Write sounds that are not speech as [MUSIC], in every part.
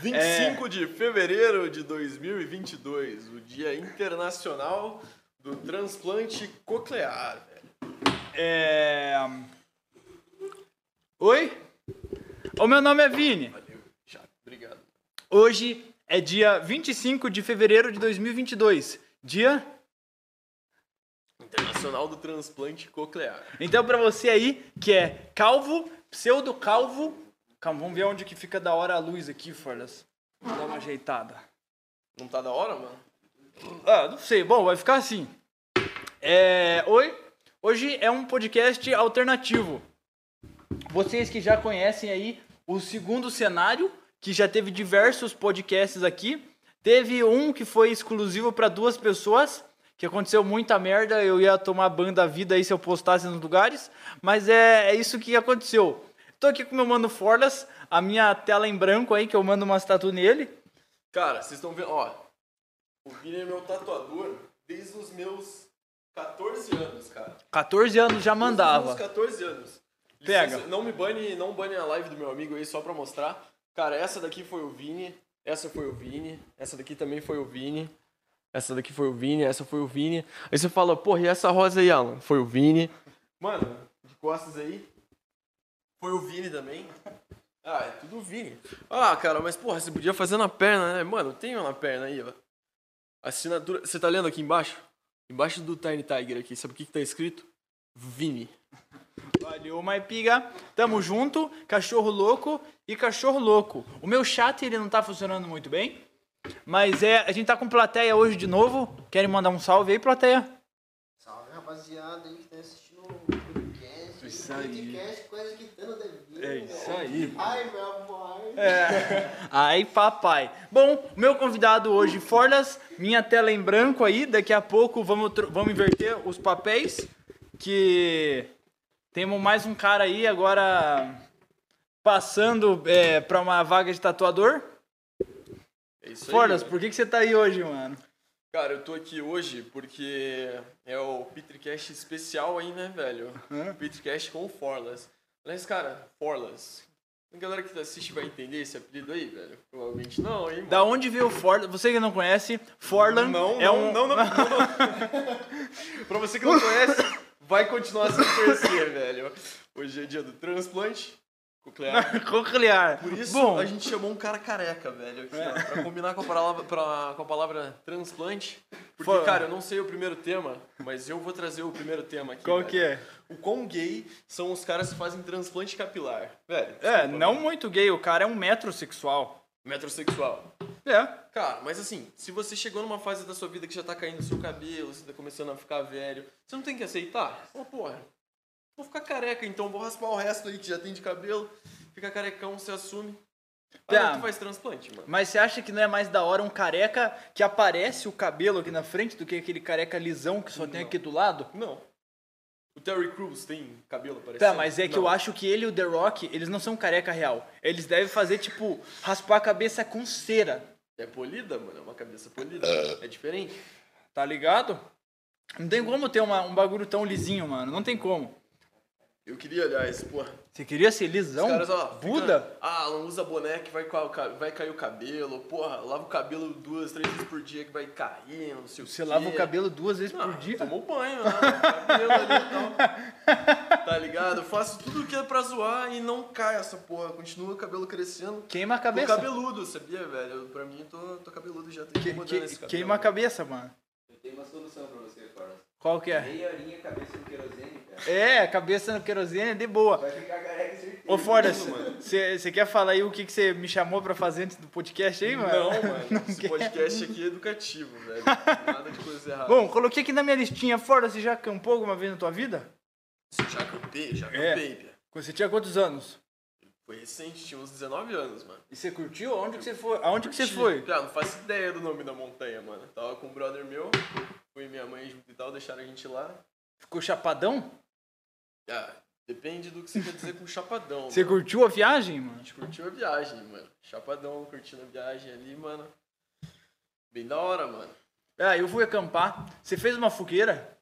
25 de fevereiro de 2022, o Dia Internacional do Transplante Coclear. É... Oi? O meu nome é Vini. Valeu, chato, obrigado. Hoje é dia 25 de fevereiro de 2022. Dia... Internacional do Transplante Coclear. Então pra você aí que é calvo, pseudo calvo... Calma, vamos ver onde que fica da hora a luz aqui, Forlas. Vou dar uma ajeitada. Não tá da hora, mano? Ah, não sei. Bom, vai ficar assim. É... Oi? Hoje é um podcast alternativo. Vocês que já conhecem aí o segundo cenário, que já teve diversos podcasts aqui. Teve um que foi exclusivo para duas pessoas, que aconteceu muita merda. Eu ia tomar ban da vida aí se eu postasse nos lugares. Mas é, é isso que aconteceu. Tô aqui com o meu mano Forlas, a minha tela em branco aí, que eu mando umas tatu nele. Cara, vocês estão vendo, ó. O Vini é meu tatuador desde os meus 14 anos, cara. 14 anos já Desde os mandava. meus 14 anos. Pega. Licença, não me bane, não bane a live do meu amigo aí só pra mostrar. Cara, essa daqui foi o Vini, essa foi o Vini, essa daqui também foi o Vini. Essa daqui foi o Vini, essa foi o Vini. Aí você fala, porra, e essa rosa aí, Alan? Foi o Vini. Mano, de costas aí. Foi o Vini também. Ah, é tudo Vini. Ah, cara, mas porra, você podia fazer na perna, né? Mano, tem uma na perna aí, ó. Assinatura. Você tá lendo aqui embaixo? Embaixo do Tiny Tiger aqui, sabe o que, que tá escrito? Vini. Valeu, Maipiga. Tamo junto, cachorro louco e cachorro louco. O meu chat ele não tá funcionando muito bem, mas é, a gente tá com plateia hoje de novo. Querem mandar um salve aí, plateia? Salve rapaziada aí que tá assistindo. Isso aí. Podcast, coisa que devido. É isso aí. Ai, meu pai. Ai, papai. Bom, meu convidado hoje, Forlas, minha tela em branco aí. Daqui a pouco vamos, vamos inverter os papéis. Que temos mais um cara aí agora passando é, pra uma vaga de tatuador. É isso aí. Forlas, mano. por que, que você tá aí hoje, mano? Cara, eu tô aqui hoje porque é o Petricast especial aí, né, velho? Hã? Petricast com o Forlas. Aliás, cara, Forlas. A galera que assiste vai entender esse apelido aí, velho? Provavelmente não, hein? mano? Da onde veio o Forlan? Você que não conhece, Forlan Não, é não, um. não, não, não, não. [LAUGHS] pra você que não conhece, vai continuar sem conhecer, velho. Hoje é dia do transplante coclear. Coclear. [LAUGHS] Por isso Bom, a gente chamou um cara careca, velho, aqui, ó, pra combinar com a palavra, pra- com a palavra transplante. Porque, Foi. cara, eu não sei o primeiro tema, mas eu vou trazer o primeiro tema aqui. qual velho. que é? O quão gay são os caras que fazem transplante capilar. Velho, É, não velho. muito gay, o cara é um metrosexual. Metrosexual. É. Cara, mas assim, se você chegou numa fase da sua vida que já tá caindo o seu cabelo, você tá começando a ficar velho, você não tem que aceitar? Pô, porra, vou ficar careca, então vou raspar o resto aí que já tem de cabelo, fica carecão, você assume. Aí Tá. tu faz transplante, mano. Mas você acha que não é mais da hora um careca que aparece o cabelo aqui na frente do que aquele careca lisão que só tem Não. aqui do lado? Não. O Terry Crews tem cabelo parecendo? Tá, mas é que Não. eu acho que ele e o The Rock, eles não são careca real. Eles devem fazer, tipo, raspar a cabeça com cera. É polida, mano, é uma cabeça polida. É diferente. Tá ligado? Não tem como ter uma- um bagulho tão lisinho, mano. Não tem como. Eu queria, aliás, porra, Você queria ser lisão? Os caras, ó, fica- Buda? ah, não usa boné que vai, vai cair o cabelo. Porra, lava o cabelo duas, três vezes por dia que vai cair, não sei o Você quê. lava o cabelo duas vezes Ah, por dia? Tomou banho, né? Cabelo ali e tal. [LAUGHS] Tá ligado? Eu faço tudo que é pra zoar e não cai essa porra. Continua o cabelo crescendo. Queima a Tô cabeça. cabeludo, sabia, velho? Eu, Pra mim, tô, tô cabeludo já. Tem Que- que mudar que- esse cabelo. queima a cabeça, mano. Eu tenho uma solução pra você, Forlas. Qual que é? Meia horinha, cabeça no querosene. É, cabeça no querosene é de boa. Vai ficar careca certeza. Ô, Fordas, você quer falar aí o que você me chamou pra fazer antes do podcast aí, mano? Não, [LAUGHS] mano. Não esse quer. podcast aqui é educativo, velho. Nada de coisa errada. Bom, coloquei aqui na minha listinha. Fordas, você já acampou alguma vez na tua vida? já acampei, já É. acampei, Pia. Quando você tinha quantos anos? Foi recente, tinha uns 19 anos, mano. E você curtiu? Aonde que você foi? Aonde que você foi? Cara, não faço ideia do nome da montanha, mano. Tava com um brother meu, fui minha mãe junto e tal, deixaram a gente lá. Ficou chapadão? Ah, depende do que você quer dizer com chapadão. Você mano. curtiu a viagem, A mano? gente curtiu a viagem, mano. Chapadão, curtindo a viagem ali, mano. Bem da hora, mano. Ah, eu fui acampar. Você fez uma fogueira?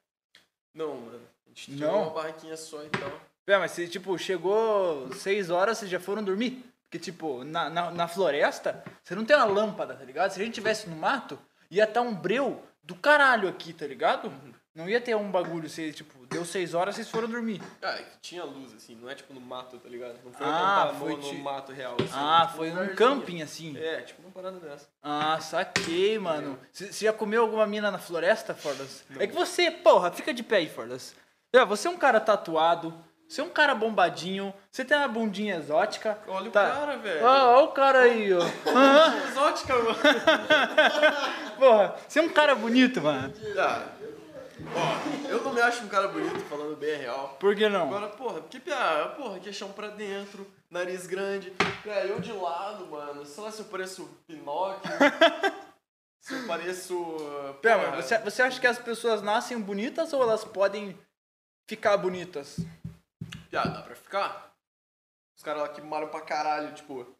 Não, mano. A gente Não? tirou uma barraquinha só e tal. É, mas você, tipo, chegou seis horas, vocês já foram dormir? Porque, tipo, na, na, na floresta, você não tem uma lâmpada, tá ligado? Se a gente tivesse no mato, ia estar um breu do caralho aqui, tá ligado? Não ia ter um bagulho, você, tipo, deu seis horas, vocês foram dormir. Ah, é tinha luz, assim, não é tipo no mato, tá ligado? Não foi Ah, foi no, ti- no mato real, assim. Ah, tipo, foi num camping, assim. É, tipo uma parada dessa. Ah, saquei, mano. Você você já comeu alguma mina na floresta, Fordas? É que você, porra, fica de pé aí, Fordas. É, Você é um cara tatuado, você é um cara bombadinho, você tem uma bundinha exótica. Olha Tá. o cara, velho. Ah, olha o cara aí, ó. [LAUGHS] Exótica, mano. [LAUGHS] porra, você é um cara bonito, mano. Ah, ó, eu não me acho um cara bonito, falando bem a real. Por que não? Agora, porra, porque, piá, porra, queixão pra dentro, nariz grande. Piá, eu de lado, mano. Sei lá se eu pareço Pinóquio. [LAUGHS] se eu pareço. uh, Pera, mas você, você acha que as pessoas nascem bonitas ou elas podem ficar bonitas? Piá, dá pra ficar? Os caras lá que malham pra caralho, tipo.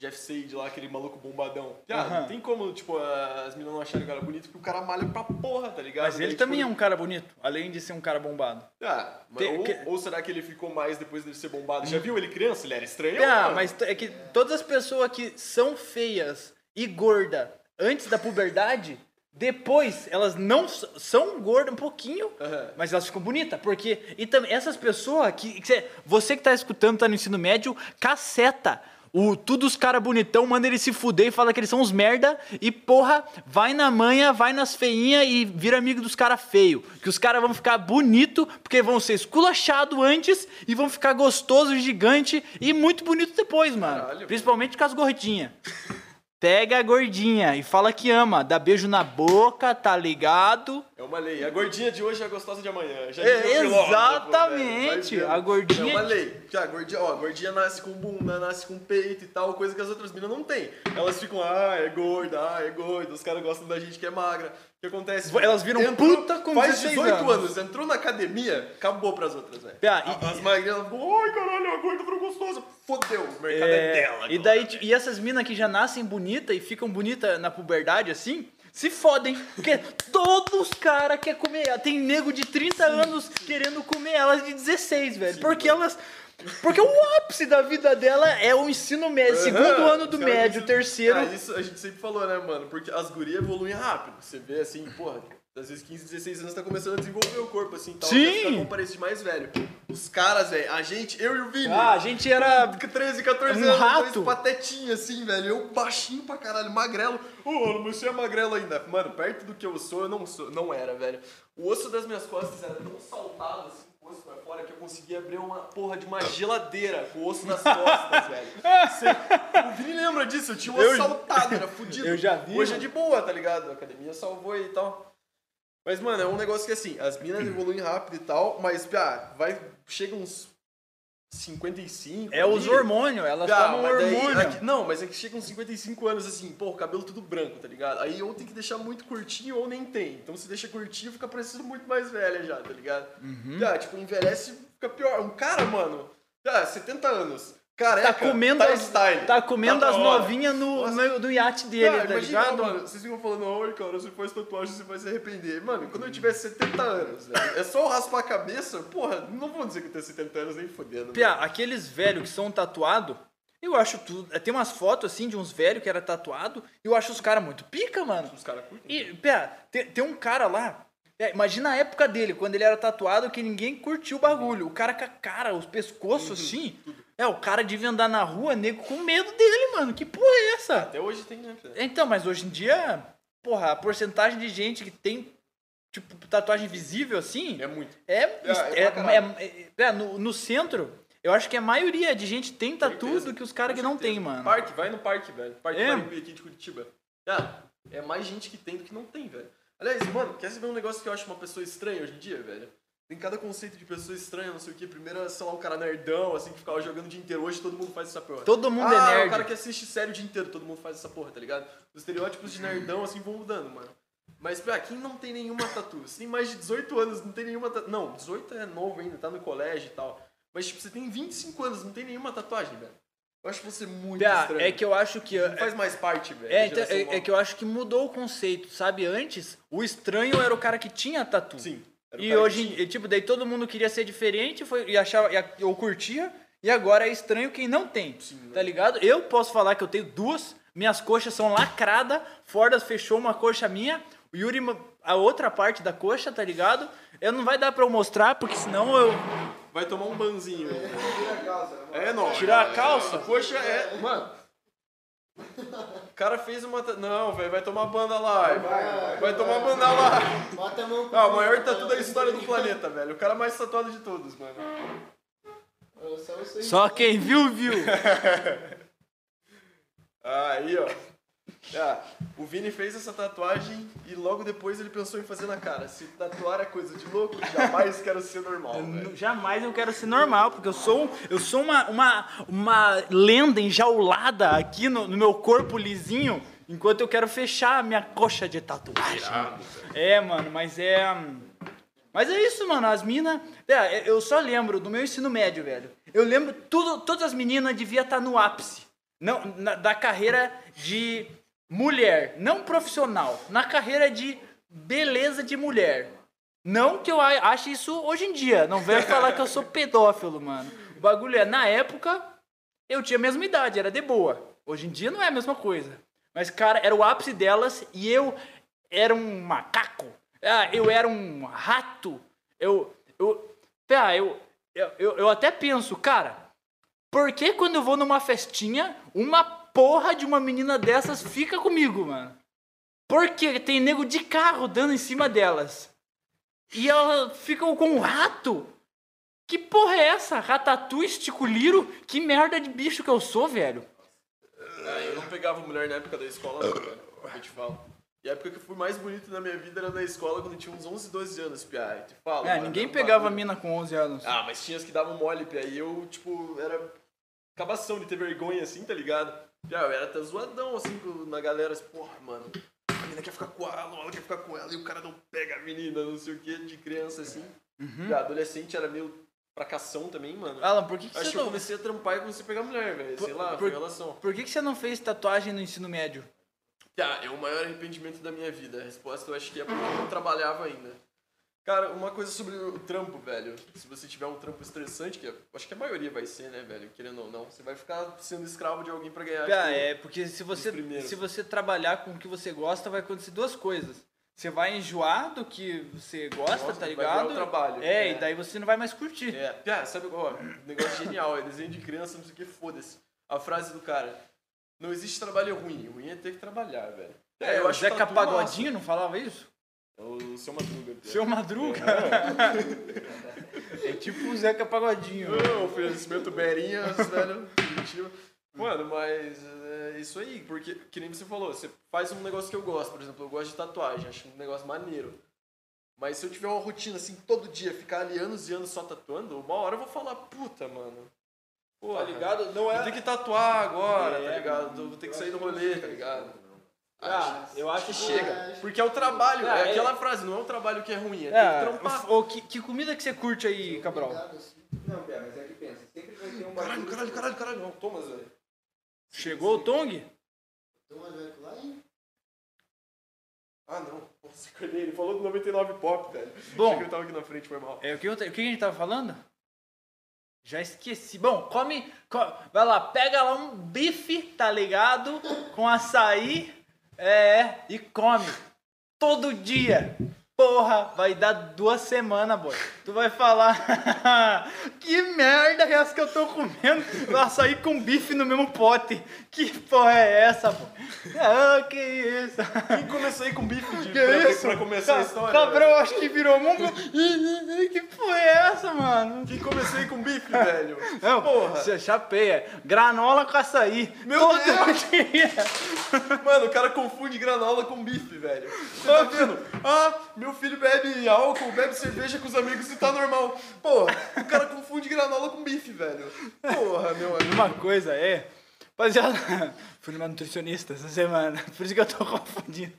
Jeff Sage lá, aquele maluco bombadão. Piá, Aham. não tem como, tipo, as meninas não acharem o cara bonito porque o cara malha pra porra, tá ligado? Mas ele Daí, também é tipo, um cara bonito, além de ser um cara bombado. Ah, Tem- ou, que- ou será que ele ficou mais depois dele ser bombado? Já viu ele criança? Ele era estranho? Ah, mas é que todas as pessoas que são feias e gorda antes da puberdade, depois elas não são gordas um pouquinho, Aham. mas elas ficam bonitas. Porque. E também essas pessoas que. que cê- você que tá escutando, tá no ensino médio, caceta. O, tudo os caras bonitão, manda ele se fuder e fala que eles são uns merda. E porra, vai na manha, vai nas feinhas e vira amigo dos caras feio. Que os caras vão ficar bonito, porque vão ser esculachado antes e vão ficar gostoso, gigante e muito bonito depois, mano. Caralho, Principalmente com as gordinhas. [LAUGHS] Pega a gordinha e fala que ama. Dá beijo na boca, tá ligado? É uma lei. A gordinha de hoje é gostosa de amanhã. Já É, filósofo, exatamente. Vai A gordinha- É uma lei. A gordinha, ó, a gordinha nasce com bunda, nasce com peito e tal, coisa que as outras minas não têm. Elas ficam, ah, é gorda, ah, é gorda. Os caras gostam da gente que é magra. O que acontece? Elas viram Entrou- puta com Faz 16 18 anos. anos. entrou na academia, acabou pras outras, velho. E- As magrinhas, ficam, ai, caralho, a gorda virou gostosa. Fodeu, o mercado é, dela. e daí, velho. e essas minas que já nascem bonita e ficam bonita na puberdade assim, se fodem. Porque [LAUGHS] todos os caras querem comer ela. Tem nego de 30 anos querendo comer elas de 16, velho. porque elas. Porque o ápice da vida dela é o ensino médio, segundo Aham, ano do os caras médio, terceiro. Ah, isso a gente sempre falou, né, mano? Porque as gurias evoluem rápido. Você vê assim, porra, às vezes 15, 16 anos tá começando a desenvolver o corpo, assim, tal. Sim. aparência de mais velho. Os caras, velho, a gente, eu e o Vini. Ah, a gente era. 13, 14 Um anos, rato. patetinha assim, velho. Eu baixinho pra caralho, magrelo. Ô, mas você é magrelo ainda. Mano, perto do que eu sou, eu não sou, não era, velho. O osso das minhas costas era tão saltado assim, osso pra fora, que eu conseguia abrir uma porra de uma geladeira com o osso nas costas, [LAUGHS] velho. Você- o Vini lembra disso, eu tinha um osso Eu- saltado, era fudido. [LAUGHS] eu já vi, Hoje é de boa, tá ligado? A academia salvou e tal. Mas, mano, é um negócio que assim, as minas [CLEARS THROAT] evoluem rápido e tal, mas, piá, vai, chega uns 55. É os ali, hormônios, elas Tá, tomam daí, hormônio. aqui- não, mas é que chega uns 55 anos assim, pô, cabelo tudo branco, tá ligado? Aí ou tem que deixar muito curtinho ou nem tem. Então se deixa curtinho, fica parecendo muito mais velha já, tá ligado? Uhum. Já, tipo, envelhece, fica pior. Um cara, mano, já, 70 anos, careca, Tá comendo, tá as, style, tá comendo tá as novinhas no, no, no iate dele, Cara, tá imagina, ligado? mano, vocês ficam falando, oi, cara, você faz tatuagem, você vai se arrepender. Mano, quando eu tiver 70 anos, velho, é só eu raspar a cabeça, porra, não vou dizer que eu tenho 70 anos nem fodendo. Pia, aqueles velhos que são tatuados, eu acho tudo. Tem umas fotos assim de uns velhos que era tatuado, e eu acho os caras muito pica, mano. Os caras curtem. E, Pia, tem, tem um cara lá. é, imagina a época dele, quando ele era tatuado, que ninguém curtiu o bagulho. O cara com a cara, os pescoços assim. É, o cara devia andar na rua, nego com medo dele, mano. Que porra é essa? Até hoje tem, né, cara? Então, mas hoje em dia, porra, a porcentagem de gente que tem, tipo, tatuagem visível assim. É muito. É, é é, pra é- é- é, no, no centro, eu acho que a maioria de gente tem tatu Certeza. do que os caras que Com não tem, mano. Parque, vai no parque, velho. Parque É. Parimbi aqui de Curitiba. Ah, é mais gente que tem do que não tem, velho. Aliás, mano, quer saber um negócio que eu acho uma pessoa estranha hoje em dia, velho? Tem cada conceito de pessoa estranha, não sei o que. Primeiro era, sei lá, um cara nerdão, assim, que ficava jogando o dia inteiro. Hoje todo mundo faz essa porra. Todo mundo ah, é nerd. o cara que assiste série o dia inteiro, todo mundo faz essa porra, tá ligado? Os estereótipos de nerdão, assim, vão mudando, mano. Mas, pra quem não tem nenhuma tatu? Você tem mais de 18 anos, não tem nenhuma tatu. Não, 18 é novo ainda, tá no colégio e tal. Mas, tipo, você tem 25 anos, não tem nenhuma tatuagem, velho. Eu acho você muito estranho. é que eu acho que. Não faz mais parte, velho. É, então, é, é que eu acho que mudou o conceito, sabe? Antes, o estranho era o cara que tinha tatu. Sim. Era E que hoje, tinha. e, tipo, daí todo mundo queria ser diferente foi, e achava, e, a- ou curtia, E agora é estranho quem não tem. tá ligado? Eu posso falar que eu tenho duas. Minhas coxas são lacradas. Fordas fechou uma coxa minha. O Yuri, a outra parte da coxa, tá ligado? Eu não vai dar pra eu mostrar, porque senão eu. Vai tomar um banzinho. Tira a calça. É, não. Tirar a calça? Poxa, é. Mano. O cara fez uma. ta- Não, velho, vai tomar banda lá. Vai, vai tomar banda lá. Bota a mão Ah, o maior tatu da história do planeta, velho. O cara mais tatuado de todos, mano. Só quem viu, viu. [LAUGHS] Aí, ó. [LAUGHS] Ah, o Vini fez essa tatuagem e logo depois ele pensou em fazer na cara. Se tatuar é coisa de louco, jamais quero ser normal, velho. Jamais eu quero ser normal, porque eu sou, eu sou uma, uma, uma lenda enjaulada aqui no, no meu corpo lisinho, enquanto eu quero fechar a minha coxa de tatuagem. É, mano, mas é. Mas é isso, mano. As minas. É, eu só lembro do meu ensino médio, velho. Eu lembro tudo, todas as meninas deviam estar no ápice. Não, na- da carreira de mulher, não profissional, na carreira de beleza de mulher. Não que eu ache isso hoje em dia. Não venha falar que eu sou pedófilo, mano. O bagulho é, na época, eu tinha a mesma idade, era de boa. Hoje em dia não é a mesma coisa. Mas, cara, era o ápice delas e eu era um macaco. Ah, eu era um rato. Eu. Eu. Eu, eu, eu, eu até penso, cara, por que quando eu vou numa festinha, uma porra de uma menina dessas fica comigo, mano? Porque tem nego de carro dando em cima delas. E elas ficam com um rato. Que porra é essa? Ratatouille, esticuliro? Que merda de bicho que eu sou, velho. Ah, eu não pegava mulher na época da escola, não, velho. Eu te falo. E a época que eu fui mais bonito na minha vida era na escola quando tinha uns 11, 12 anos, Pia. Eu te falo. É, mano, ninguém pegava bagulho. mina com 11 anos. Ah, mas tinha as que davam mole, Pia. E eu, tipo, era acabação de ter vergonha, assim, tá ligado? Pia, eu era até zoadão, assim, com- na galera. Assim, Porra, mano, a menina quer ficar com ela, ela quer ficar com ela. E o cara não pega a menina, não sei o que, de criança, assim. Uhum. Pia, adolescente era meio fracassão também, mano. Alan, por que, que Acho você que eu não... comecei a trampar e comecei a pegar mulher, velho. Sei lá, por- foi relação. Por que, que você não fez tatuagem no ensino médio? Tá, é o maior arrependimento da minha vida. A resposta eu acho que é porque eu não trabalhava ainda. Cara, uma coisa sobre o trampo, velho. Se você tiver um trampo estressante, que eu acho que a maioria vai ser, né, velho? Querendo ou não, você vai ficar sendo escravo de alguém pra ganhar. Ah, tipo, é, porque se você, se você trabalhar com o que você gosta, vai acontecer duas coisas. Você vai enjoar do que você gosta, Nossa, tá vai ligado? o trabalho. É, É. e daí você não vai mais curtir. É, cara, sabe, ó, um negócio genial, é desenho de criança, não sei o que, foda-se. A frase do cara, não existe trabalho ruim, o ruim é ter que trabalhar, velho. É, eu o acho Zeca Pagodinho não falava isso? É o seu Madruga. Pia. Seu Madruga. É tipo o Zeca Pagodinho. Ô, oferecimento Berinhas, [LAUGHS] velho. Mano, mas é isso aí, porque, que nem você falou, você faz um negócio que eu gosto, por exemplo, eu gosto de tatuagem, acho um negócio maneiro. Mas se eu tiver uma rotina assim, todo dia, ficar ali anos e anos só tatuando, uma hora eu vou falar, puta, mano. Pô, Tá ligado? Não Vou é. ter que tatuar agora, É, tá ligado? Vou ter que sair do rolê, tá ligado? Ah, eu acho que Chega. Porque é o trabalho, Ah, é é. aquela frase, não é um trabalho que é ruim, é ter que É, trampar. ô, que, que comida que você curte aí, Cabral? Obrigado, assim. Não, Pé, mas é que pensa, sempre vai ter um Caralho, caralho, caralho, caralho, não, Thomas, velho. Chegou o Tong? Então, mas vai lá, hein? Ah, não. Nossa, [LAUGHS] acordei. Ele falou do 99 Pop, velho. Bom. Achei que ele tava aqui na frente, foi mal. É, o, que, eu- o que a gente tava falando? Já esqueci. Bom, come, co- Vai lá, pega lá um bife, tá ligado? Com açaí. É, e come. Todo dia. Porra, vai dar duas semanas, boy. Tu vai falar. [LAUGHS] que merda é essa que eu tô comendo? Açaí com bife no mesmo pote. Que porra é essa, boy? Ah, que isso? Quem começou aí com bife de [LAUGHS] Que pra, isso? pra começar a história? Cabrão, acho que virou um. que porra é essa, mano? Quem começou aí com bife, velho? Não, Porra. Você chapeia. Granola com açaí. Meu Todo Deus! dia. [LAUGHS] Mano, o cara confunde granola com bife, velho. Você tá vendo? Ah, meu filho bebe álcool, bebe cerveja com os amigos e tá normal. Porra, o cara confunde granola com bife, velho. Porra, meu amigo. Uma coisa é. Rapaziada, [LAUGHS] fui numa nutricionista essa semana. [LAUGHS] Por isso que eu tô [LAUGHS] confundindo.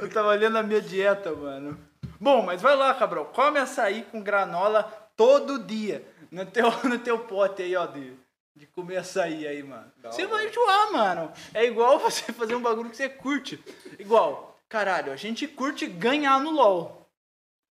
Eu tava olhando a minha dieta, mano. Bom, mas vai lá, Cabral. Come açaí com granola todo dia. No teu, no teu pote aí, ó, de, de comer açaí aí, mano. Você vai enjoar, mano. É igual você fazer um bagulho que você curte. Igual, caralho, a gente curte ganhar no LoL.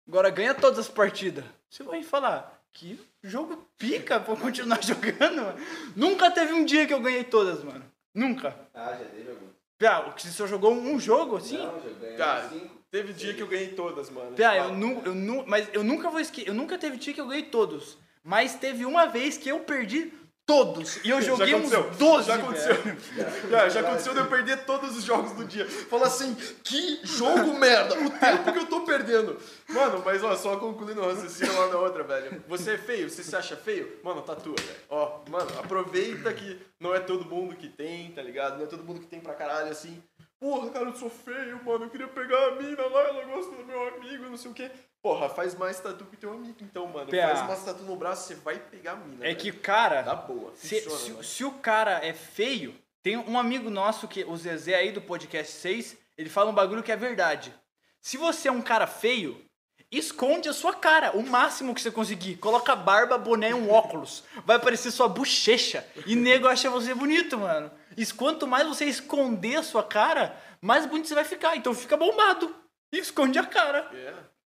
Agora ganha todas as partidas. Você vai falar que jogo pica pra eu continuar [LAUGHS] jogando, mano. Nunca teve um dia que eu ganhei todas, mano. Nunca. Ah, já teve algum. Pia, o que você só jogou um jogo assim? Não, já ganhei cinco. teve dia que eu ganhei todas, mano. Pia, eu nu, eu nu, mas eu nunca vou esquecer. Eu nunca teve dia que eu ganhei todos. Mas teve uma vez que eu perdi todos. E eu joguei uns 12. Já aconteceu. [LAUGHS] Já, já aconteceu de eu perder todos os jogos do dia. Fala assim, que jogo merda, o tempo que eu tô perdendo. Mano, mas ó, só concluindo o raciocínio lá na outra, velho. Você é feio, você se acha feio? Mano, tatua, velho. Ó, mano, aproveita que não é todo mundo que tem, tá ligado? Não é todo mundo que tem pra caralho assim. Porra, cara, eu sou feio, mano. Eu queria pegar a mina lá, ela gosta do meu amigo, não sei o quê. Porra, faz mais tatu que teu amigo, então, mano. Pia. Faz mais tatu no braço, você vai pegar a mina. É velho. que, cara, Dá boa. se, funciona, se- se o cara é feio, tem um amigo nosso, que o Zezé aí do podcast 6, ele fala um bagulho que é verdade. Se você é um cara feio, esconde a sua cara, o máximo que você conseguir. Coloca barba, boné e um óculos. Vai aparecer sua bochecha. E nego acha você bonito, mano. E quanto mais você esconder a sua cara, mais bonito você vai ficar. Então fica bombado. E esconde a cara. É.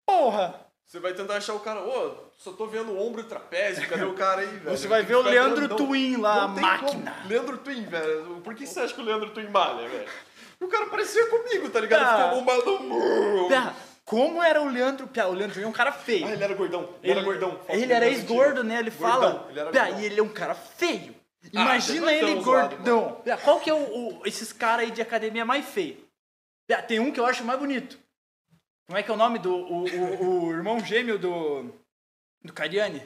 Porra! Você vai tentar achar o cara, ô, só tô vendo o ombro e trapézio, cadê o cara aí, [LAUGHS] velho? Você vai ver o Leandro. Twin lá, a máquina. como. Leandro Twin, velho. Por que você acha que o Leandro Twin malha, velho? O cara parecia comigo, tá ligado? Ah. Ficou bombadão. Pia, como era o Leandro? Pia, o Leandro Twin é um cara feio. Ah, ele era gordão. Ele, era gordão. Ele dele era ex-gordo, né? Ele Gordão, fala. ele era Pia, e ele é um cara feio. Ah, Imagina você não é ele zoado, gordão. Pia, qual que é o, o- esses caras aí de academia mais feio? Pia, tem um que eu acho mais bonito. Como é que é o nome do o, o- o irmão gêmeo do do Cariani?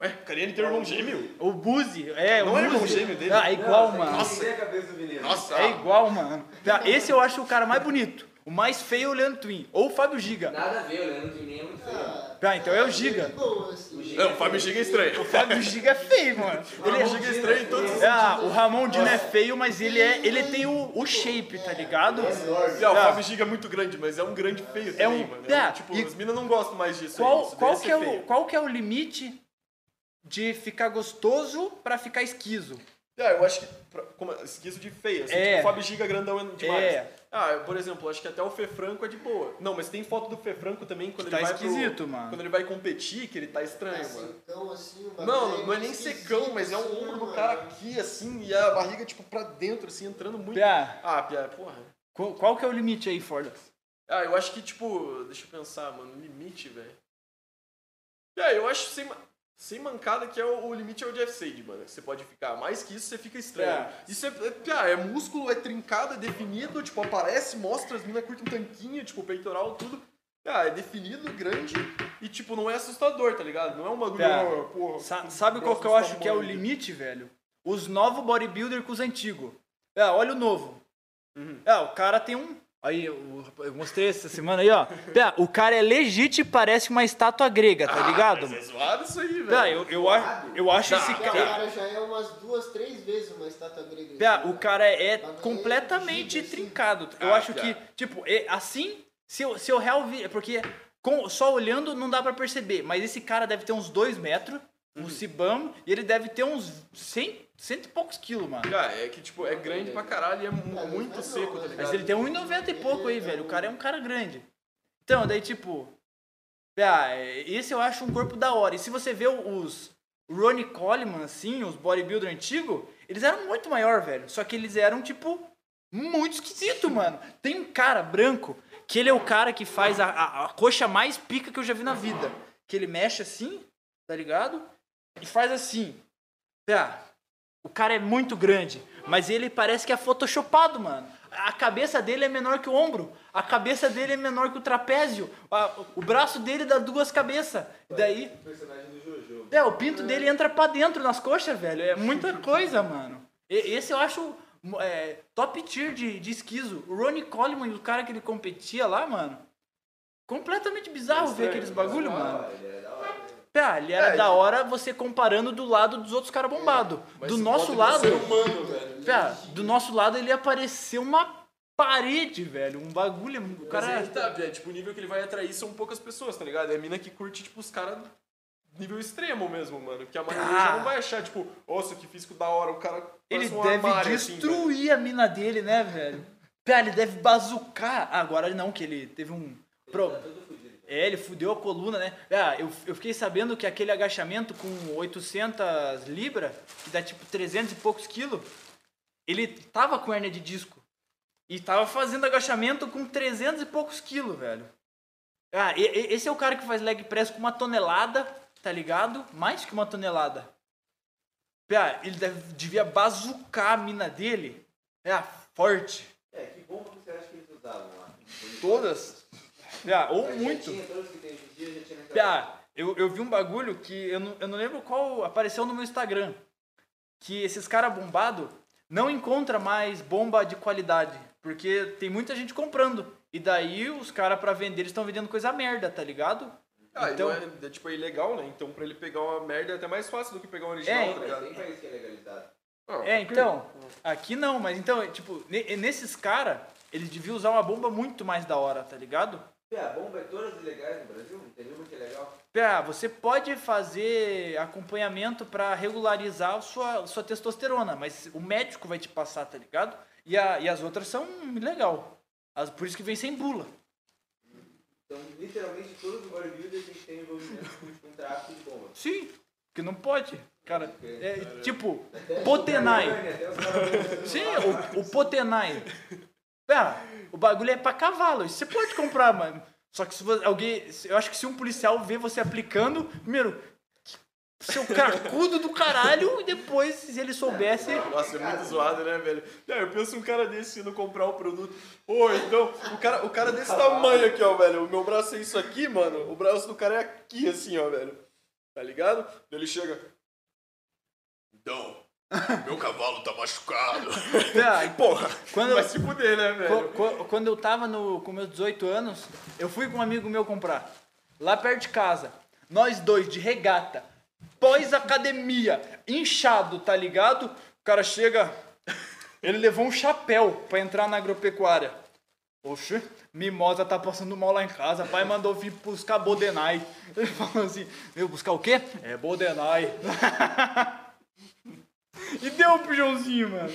Ué, o Cariani tem um irmão gêmeo? O Buzi, é, Não o é irmão gêmeo dele? Ah, é igual, Não, mano. Nossa. menino. Nossa. É igual, mano. Pia, Esse eu acho o cara mais bonito. O mais feio é o Leandro Twin. Ou o Fábio Giga. Nada a ver, o Leandro Twin é muito feio. Ah, Pia, então é o Giga. bom, assim. O Giga Não, o Fábio Giga é estranho. O Fábio Giga é feio, mano. Ele é Giga estranho em todos os Ah, o Ramon Dino é feio, mas ele é, ele tem o, o shape, tá ligado? Não, o Ah. Fábio Giga é muito grande, mas é um grande feio também, um- mano. É, tipo, e- as minas não gostam mais disso aí. Qual, Isso qual, que é o, qual que é o limite de ficar gostoso pra ficar esquiso? É, eu acho que. pra- Como, esquizo de feio, assim, É. tipo, o Fábio Giga grandão é demais. É. Ah, eu, por exemplo, acho que até o Fê Franco é de boa. Não, mas tem foto do Fê Franco também quando Tá ele vai pro- esquisito, mano. Quando ele vai competir, que ele tá estranho, Tá mano. secão, assim, o bagulho Não, não é nem secão, mas é um assim, ombro do mano. cara aqui, assim, e a barriga, tipo, pra dentro, assim, entrando muito. Pia, Ah, Pia, porra. qual, qual que é o limite aí, Fordas? Ah, eu acho que, tipo, deixa eu pensar, mano, limite, velho. É, eu acho sem, sem mancada que é o, o limite é o Jeff Sade, mano. Você pode ficar mais que isso, você fica estranho. É. Isso é, é, é músculo, é trincado, é definido, tipo, aparece, mostra, as minas curtem um tanquinho, tipo, peitoral, tudo. Ah, é definido, grande e, tipo, não é assustador, tá ligado? Não é um bagulho, É. ah, porra. Sa- sabe qual que eu acho que é o limite, velho? Os novos bodybuilder com os antigos. É, olha o novo. Uhum. É, o cara tem um. Aí, eu, eu mostrei essa semana aí, ó. Pé, o cara é legítimo e parece uma estátua grega, tá ligado? Mas é zoado isso aí, velho. Eu, eu, acho, eu acho esse Porque o cara. cara já é umas duas, três vezes uma estátua grega. Pé, o cara é Bagulho completamente assim. trincado. Eu Ah, acho que, Pé. tipo, é, assim, se eu, se eu real vi. Porque com- só olhando não dá pra perceber, mas esse cara deve ter uns dois metros, Uhum. um cibam, e ele deve ter uns 100, cento e poucos quilos, mano. Ah, é que, tipo, é grande pra caralho e é mu- É, muito seco, tá mas ligado? Mas ele tem 1,90 e pouco aí, velho. O cara é um cara grande. Então, daí, tipo. Ah, é, esse eu acho um corpo da hora. E se você vê os Ronnie Coleman, assim, os bodybuilder antigos, eles eram muito maior, velho. Só que eles eram, tipo, muito esquisito, mano. Tem um cara branco, que ele é o cara que faz a, a, a coxa mais pica que eu já vi na vida. Que ele mexe assim, tá ligado? E faz assim. Tá. O cara é muito grande, mas ele parece que é photoshopado, mano. A cabeça dele é menor que o ombro. A cabeça dele é menor que o trapézio. O braço dele dá duas cabeças. E daí, O personagem do Jojo. é, o pinto dele entra pra dentro nas coxas, velho. É muita [LAUGHS] coisa, mano. E- esse eu acho é, top tier de, de esquizo. O Ronnie Coleman e o cara que ele competia lá, mano. Completamente bizarro ver aqueles bagulho, mano. Ele era da hora. Pá, ele era É, da hora você comparando do lado dos outros caras bombados. Mas Do nosso lado, humano, velho. pá, do nosso lado ele ia parecer uma parede, velho. Um bagulho. O Mas cara. que tá, é, tipo, o nível que ele vai atrair são poucas pessoas, tá ligado? É a mina que curte, tipo, os caras nível extremo mesmo, mano. Que a maioria Ah. já não vai achar, tipo, nossa, que físico da hora, o cara Ele um deve armário, assim, destruir a mina dele, né, velho? Pá, ele deve bazucar. Ah, Agora não, que ele teve um. Pro... É, ele fudeu a coluna, né? Ah, eu, eu fiquei sabendo que aquele agachamento com 800 libras, que dá tipo 300 e poucos quilos, ele tava com hernia de disco. E tava fazendo agachamento com 300 e poucos quilos, velho. Ah, e- e- esse é o cara que faz leg press com uma tonelada, tá ligado? Mais que uma tonelada. Pá, ele deve- devia bazucar a mina dele. É, forte. É, que bomba que você acha que eles usavam lá? Todas. Pá, [LAUGHS] ou Já muito. tinha todas que tem hoje em dia, já tinha naquela Pá, eu, eu vi um bagulho que eu não, eu não lembro qual apareceu no meu Instagram. Que esses caras bombados não encontra mais bomba de qualidade. Porque tem muita gente comprando. E daí os caras pra vender, eles estão vendendo coisa merda, tá ligado? Ah, Então- então é, é, tipo, é ilegal, né? Então pra ele pegar uma merda é até mais fácil do que pegar um original, É, tá Mas ligado? tem país que é legalizado. Ah, É, então, aqui não, mas então, tipo, ne- nesses caras, eles deviam usar uma bomba muito mais da hora, tá ligado? Pé, a bomba é todas ilegais no Brasil? Não tem nenhuma que é legal? Pá, você pode fazer acompanhamento pra regularizar a sua, sua testosterona, mas o médico vai te passar, tá ligado? E, a, e as outras são legal. As, por isso que vem sem bula. Então, literalmente, todos os bodybuilders têm que ter envolvimento com, tráfico de bomba. Sim, que não pode. Cara, é, tipo, Potenai. Sim, o, o Potenai. Pera, o bagulho é pra cavalo. Você pode comprar, mano. Só que se você, alguém. Eu acho que se um policial vê você aplicando, primeiro, seu cracudo do caralho, e depois, se ele soubesse. Nossa, é muito zoado, né, velho? Eu penso um cara desse indo comprar o produto. Ô, então, o cara, o cara desse tamanho aqui, ó, velho. O meu braço é isso aqui, mano. O braço do cara é aqui, assim, ó, velho. Tá ligado? Ele chega. Então, [LAUGHS] meu cavalo tá machucado. Pera, Porra, Quando- vai se fuder, né, velho? Qu- qu- Quando eu tava no, com meus 18 anos, eu fui com um amigo meu comprar. Lá perto de casa. Nós dois de regata. Pós-academia. Inchado, tá ligado? O cara chega. Ele levou um chapéu pra entrar na agropecuária. Oxe, Mimosa tá passando mal lá em casa. Pai mandou vir buscar Bodenai. Ele falou assim: Meu, buscar o quê? É Bodenai. [LAUGHS] e deu pro Joãozinho, mano.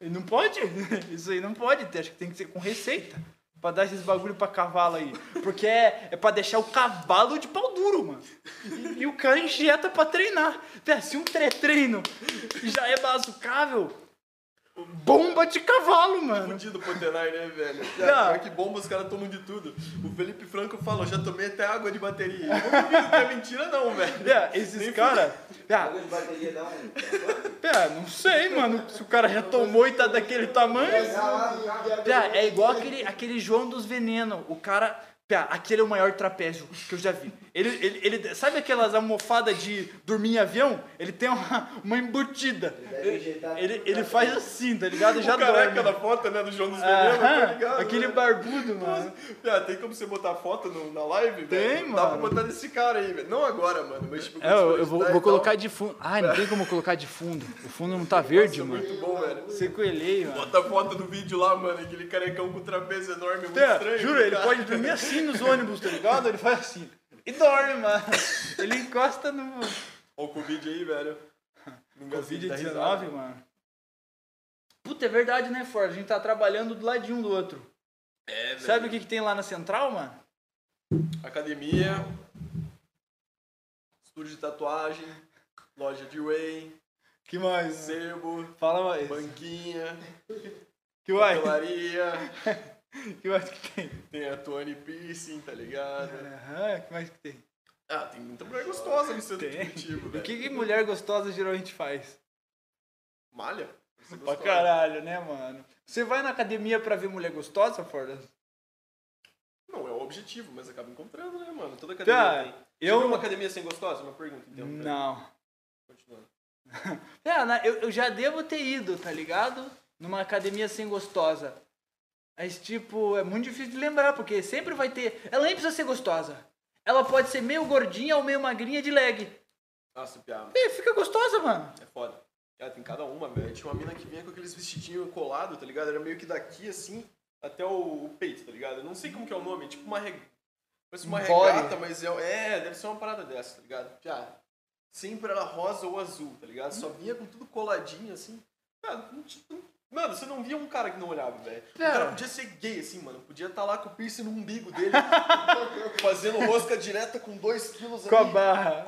Não pode? [LAUGHS] Isso aí não pode. Acho que tem que ser com receita. Pra dar esses bagulho pra cavalo aí. Porque é, é pra deixar o cavalo de pau duro, mano. E, e o cara injeta pra treinar. Se um pré-treino já é bazucável, bomba de cavalo, mano. Fudido o Potenai, né, velho? Pior que bomba, os caras tomam de tudo. O Felipe Franco falou, já tomei até água de bateria. Eu não duvido que é mentira, não, velho. Pé, [LAUGHS] Esses caras. Água de bateria dá um. Pé, [LAUGHS] Não sei, mano. Se o cara já tomou e tá daquele tamanho. Pia, é igual aquele, aquele João dos Venenos. O cara. Pia, aquele é o maior trapézio que eu já vi. Ele, ele, ele- sabe aquelas almofadas de dormir em avião? Ele tem uma, uma embutida. Ele, ele, ele faz assim, tá ligado? Já o careca dorme. da foto, né, do João dos Venenos, tá ligado? aquele né? barbudo, mano. Ah, tem como você botar foto no- na live, velho? Tem, Dá pra mano. botar desse cara aí, velho. Não agora, mano, mas tipo... É, eu, eu vou, vou colocar de fundo. Ai, não tem como colocar de fundo. O fundo não tá verde, Nossa, mano. muito bom, velho. Sequelei, mano. Bota a foto do vídeo lá, mano, aquele carecão com trapézio enorme, muito É, estranho. juro, ele cara. pode dormir assim nos ônibus, tá ligado? Ele faz assim. E dorme, mano. Ele encosta no. Ó o Covid aí, velho. Não gosta de dar Covid-19, risada. mano. Puta, é verdade, né, Ford? A gente tá trabalhando do ladinho um do outro. É, velho. Sabe o que, que tem lá na central, mano? Academia, estúdio de tatuagem, loja de whey, Que mais? sebo, Fala mais. banquinha, Que mais? papelaria, [LAUGHS] [LAUGHS] Que mais que tem? tem a Tony Piercing, tá ligado? Aham, que mais que tem? Ah, tem muita mulher gostosa no centro Tem. Curitiba, E o velho. que, que mulher gostosa geralmente faz? Malha? Você Pra gostosa. caralho, né, mano? Você vai na academia pra ver mulher gostosa, Ford? Não é o objetivo, mas acaba encontrando, né, mano? Toda academia Tá, tem. eu- Você uma academia sem gostosa? Uma pergunta, então. Não. Continuando. [LAUGHS] É, na- eu, eu já devo ter ido, tá ligado? Numa academia sem gostosa. Mas, tipo, é muito difícil de lembrar, porque sempre vai ter. Ela nem precisa ser gostosa. Ela pode ser meio gordinha ou meio magrinha de leg. Nossa, piada. E fica gostosa, mano. É foda. Cara, tem cada uma, velho. Tinha uma mina que vinha com aqueles vestidinhos colados, tá ligado? Era meio que daqui, assim, até o, o peito, tá ligado? Eu não sei como que é o nome, é tipo uma reg... Parece uma Um body. regata, mas é, é, deve ser uma parada dessa, tá ligado? Já. Sempre era rosa ou azul, tá ligado? Só vinha com tudo coladinho, assim. Cara, não, não- Mano, você não via um cara que não olhava, velho. O É. cara podia ser gay, assim, mano. Podia estar lá com o piercing no umbigo dele, [LAUGHS] fazendo rosca direta com 2 quilos Com a barra.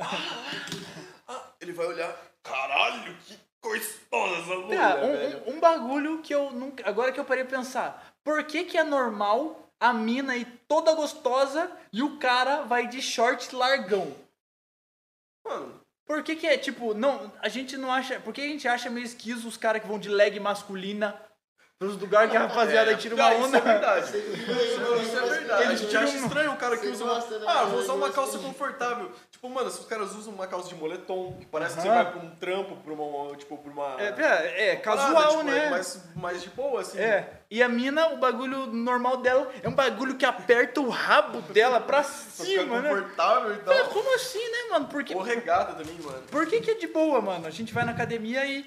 Ah, ele vai olhar, caralho, que gostosa essa mulher, Cara, um- velho. um, um bagulho que eu nunca. Agora que eu parei pra pensar. Por que, que é normal a mina ir toda gostosa e o cara vai de short largão? Mano, Por que, que é, tipo, não, a gente não acha. Por que a gente acha meio esquiso os caras que vão de leg masculina pros lugares que a rapaziada tira uma cara, onda? Isso é verdade. Isso, isso é verdade. A Eles gente acha estranho o cara que usa uma. né? Ah, vou usar uma calça confortável. Tipo, mano, se os caras usam uma calça de moletom, que parece que você vai pra um trampo, pra uma. Tipo, pra uma. É, é, é, parada, casual, tipo, né? é mais, mais de boa, assim. É, e a mina, o bagulho normal dela é um bagulho que aperta o rabo dela pra [LAUGHS] cima, né? confortável e É, tal. como assim, né, mano? Por que, Ou regata também, mano. por que que é de boa, mano? A gente vai na academia e...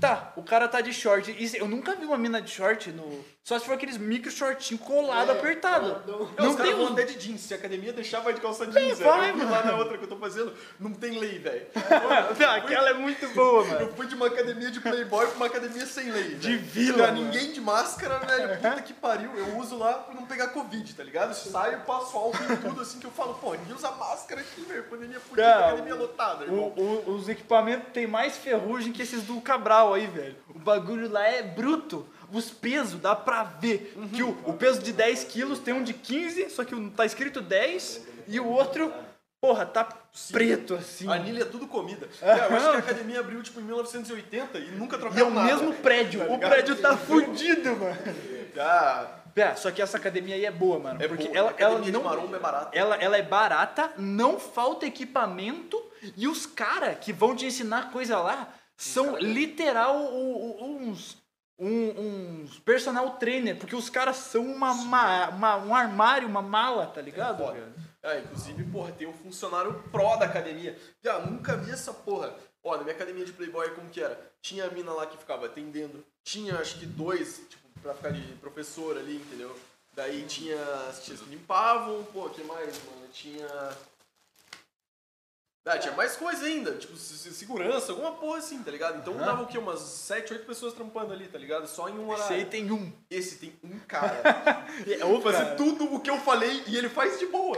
Tá, o cara tá de short. E eu nunca vi uma mina de short no... Só se for aqueles micro shortinho colado, É, apertado. Não, Não os tem um... até de jeans. Se a academia deixar, vai de calça jeans, velho. vai, Eu vi lá na outra que eu tô fazendo, não tem lei, velho. [LAUGHS] Aquela é muito boa, mano. Eu fui de uma academia de playboy pra uma academia sem lei, De velho. vila, Cara, mano. ninguém de máscara, velho. Puta que pariu. Eu uso lá pra não pegar covid, tá ligado? Saio, passo álcool em tudo, assim, que eu falo, pô, ninguém usa máscara aqui, velho. Pandemia fudida, academia lotada, irmão. O- o- os equipamentos tem mais ferrugem que esses do Cabral aí, velho. O bagulho lá é bruto. Os pesos, dá pra ver. Que o, o peso de 10 quilos tem um de 15, só que um tá escrito 10, e o outro, porra, tá preto assim. Anilha é tudo comida. Cara, eu acho que a academia abriu, tipo, em 1980 e nunca E é trocaram o nada. mesmo prédio. O ligado? prédio tá fudido, mano. Ah, Pé, só que essa academia aí é boa, mano. é porque boa. ela, a ela não. é barata. Ela, ela é barata, não falta equipamento e os caras que vão te ensinar coisa lá são literal o- o- uns, um- uns personal trainer, porque os caras são uma, ma- uma- um armário, uma mala, tá ligado? Foda. É, inclusive, porra, tem um funcionário pró da academia. Já, nunca vi essa porra. Ó, na minha academia de Playboy, como que era? Tinha a mina lá que ficava atendendo. Tinha, acho que dois, tipo, pra ficar de professor ali, entendeu? Daí tinha as tias que limpavam, pô, que mais, mano? Tinha... Ah, tinha mais coisa ainda, tipo, se- se- segurança, alguma porra assim, tá ligado? Então Aham. dava o quê? Umas 7, 8 pessoas trampando ali, tá ligado? Só em um Esse aí horário. tem um. Esse tem um cara [LAUGHS] É o fazer cara. tudo o que eu falei e ele faz de boa.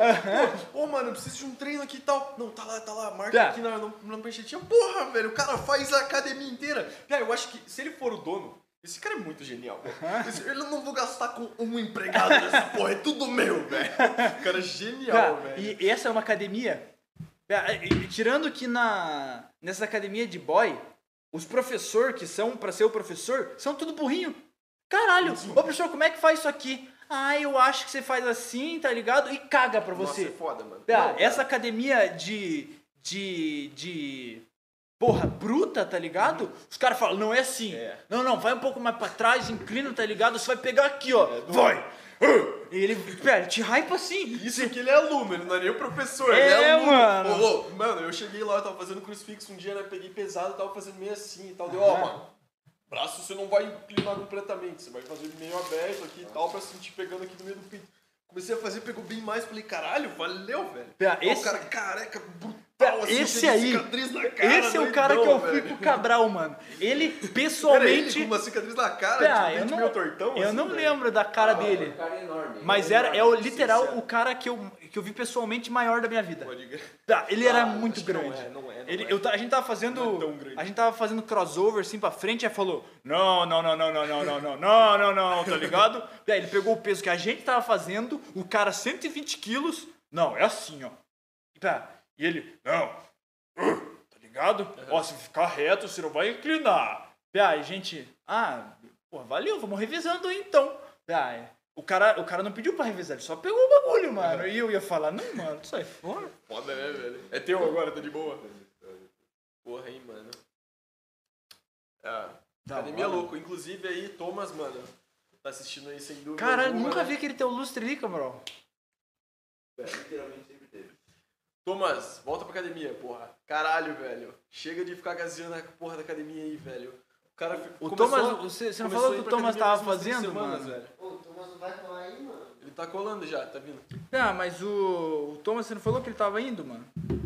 Pô, ô, mano, eu preciso de um treino aqui e tal. Não, tá lá, tá lá, marca Tá. aqui na, na, na pranchetinha. Porra, velho, o cara faz a academia inteira. Cara, eu acho que se ele for o dono, esse cara é muito genial. Esse- Eu não vou gastar com um empregado nessa porra, é tudo meu, velho. O cara é genial, Cara, velho. e essa é uma academia. É, e- e Tirando que na nessa academia de boy, os professores que são pra ser o professor são tudo burrinho. Caralho, ô professor, como é que faz isso aqui? Ah, eu acho que você faz assim, tá ligado? E caga pra Nossa, é você. foda, mano. Ah, Não, essa academia de. de. de. Porra, bruta, tá ligado? Os caras falam, não é assim. É. Não, não, vai um pouco mais pra trás, inclina, tá ligado? Você vai pegar aqui, ó. É, vai! E ele, pera, te hypa assim. Isso que ele é aluno, ele não é nem o professor, É, ele é aluno. mano. Ô, ô, mano, eu cheguei lá, eu tava fazendo crucifixo um dia, né? Peguei pesado, tava fazendo meio assim e tal. Deu, ó, Aham. mano, braço você não vai inclinar completamente, você vai fazer meio aberto aqui e tal, pra sentir pegando aqui no meio do peito. Comecei a fazer, pegou bem mais, falei, caralho, valeu, velho. Pera, esse- O cara careca, brutal, Pera, assim, esse aí, cicatriz na cara, Esse é o cara que eu velho. com o Cabral, mano. Ele, Era ele pessoalmente. com uma cicatriz na cara, Pera, tipo, eu não, meio tortão, eu assim, não velho. lembro da cara Ah, dele. um cara enorme. Mas Ele era, é o literal sim. o cara que eu, que eu vi pessoalmente maior da minha vida. Pode. Tá, ele era Ah, muito acho que não grande. é, não é, não Ele, é. eu a gente tava fazendo. Não é tão grande. a gente tava fazendo crossover assim pra frente, aí falou: Não, não, não, não, não, não, não, não, não, não, não, tá ligado? E aí ele pegou o peso que a gente tava fazendo, o cara 120 quilos. Não, é assim, ó. E, pá, e ele, não. uh, Tá ligado? Ó, se ficar reto, você não vai inclinar. E aí, gente, ah, pô, valeu, vamos revisando aí então. E aí, o cara, o cara não pediu pra revisar, ele só pegou o bagulho, mano. E eu ia falar, não, mano, sai fora. Foda, né, velho? É teu agora, tá de boa? Porra, hein, mano. Ah, Da academia hora. louco. Inclusive aí, Thomas, mano, tá assistindo aí sem dúvida. Caralho, alguma, nunca né? vi aquele teu lustre ali, Cabral. Literalmente sempre teve. Thomas, volta pra academia, porra. Caralho, velho. Chega de ficar gazeando a porra da academia aí, velho. O cara O começou- Thomas, você, você não falou que o pra Thomas tava fazendo, semanas, mano? velho. Ô, o Thomas não vai colar aí, mano. Ele tá colando já, tá vindo. Ah, mas o, o Thomas, você não falou que ele tava indo, mano?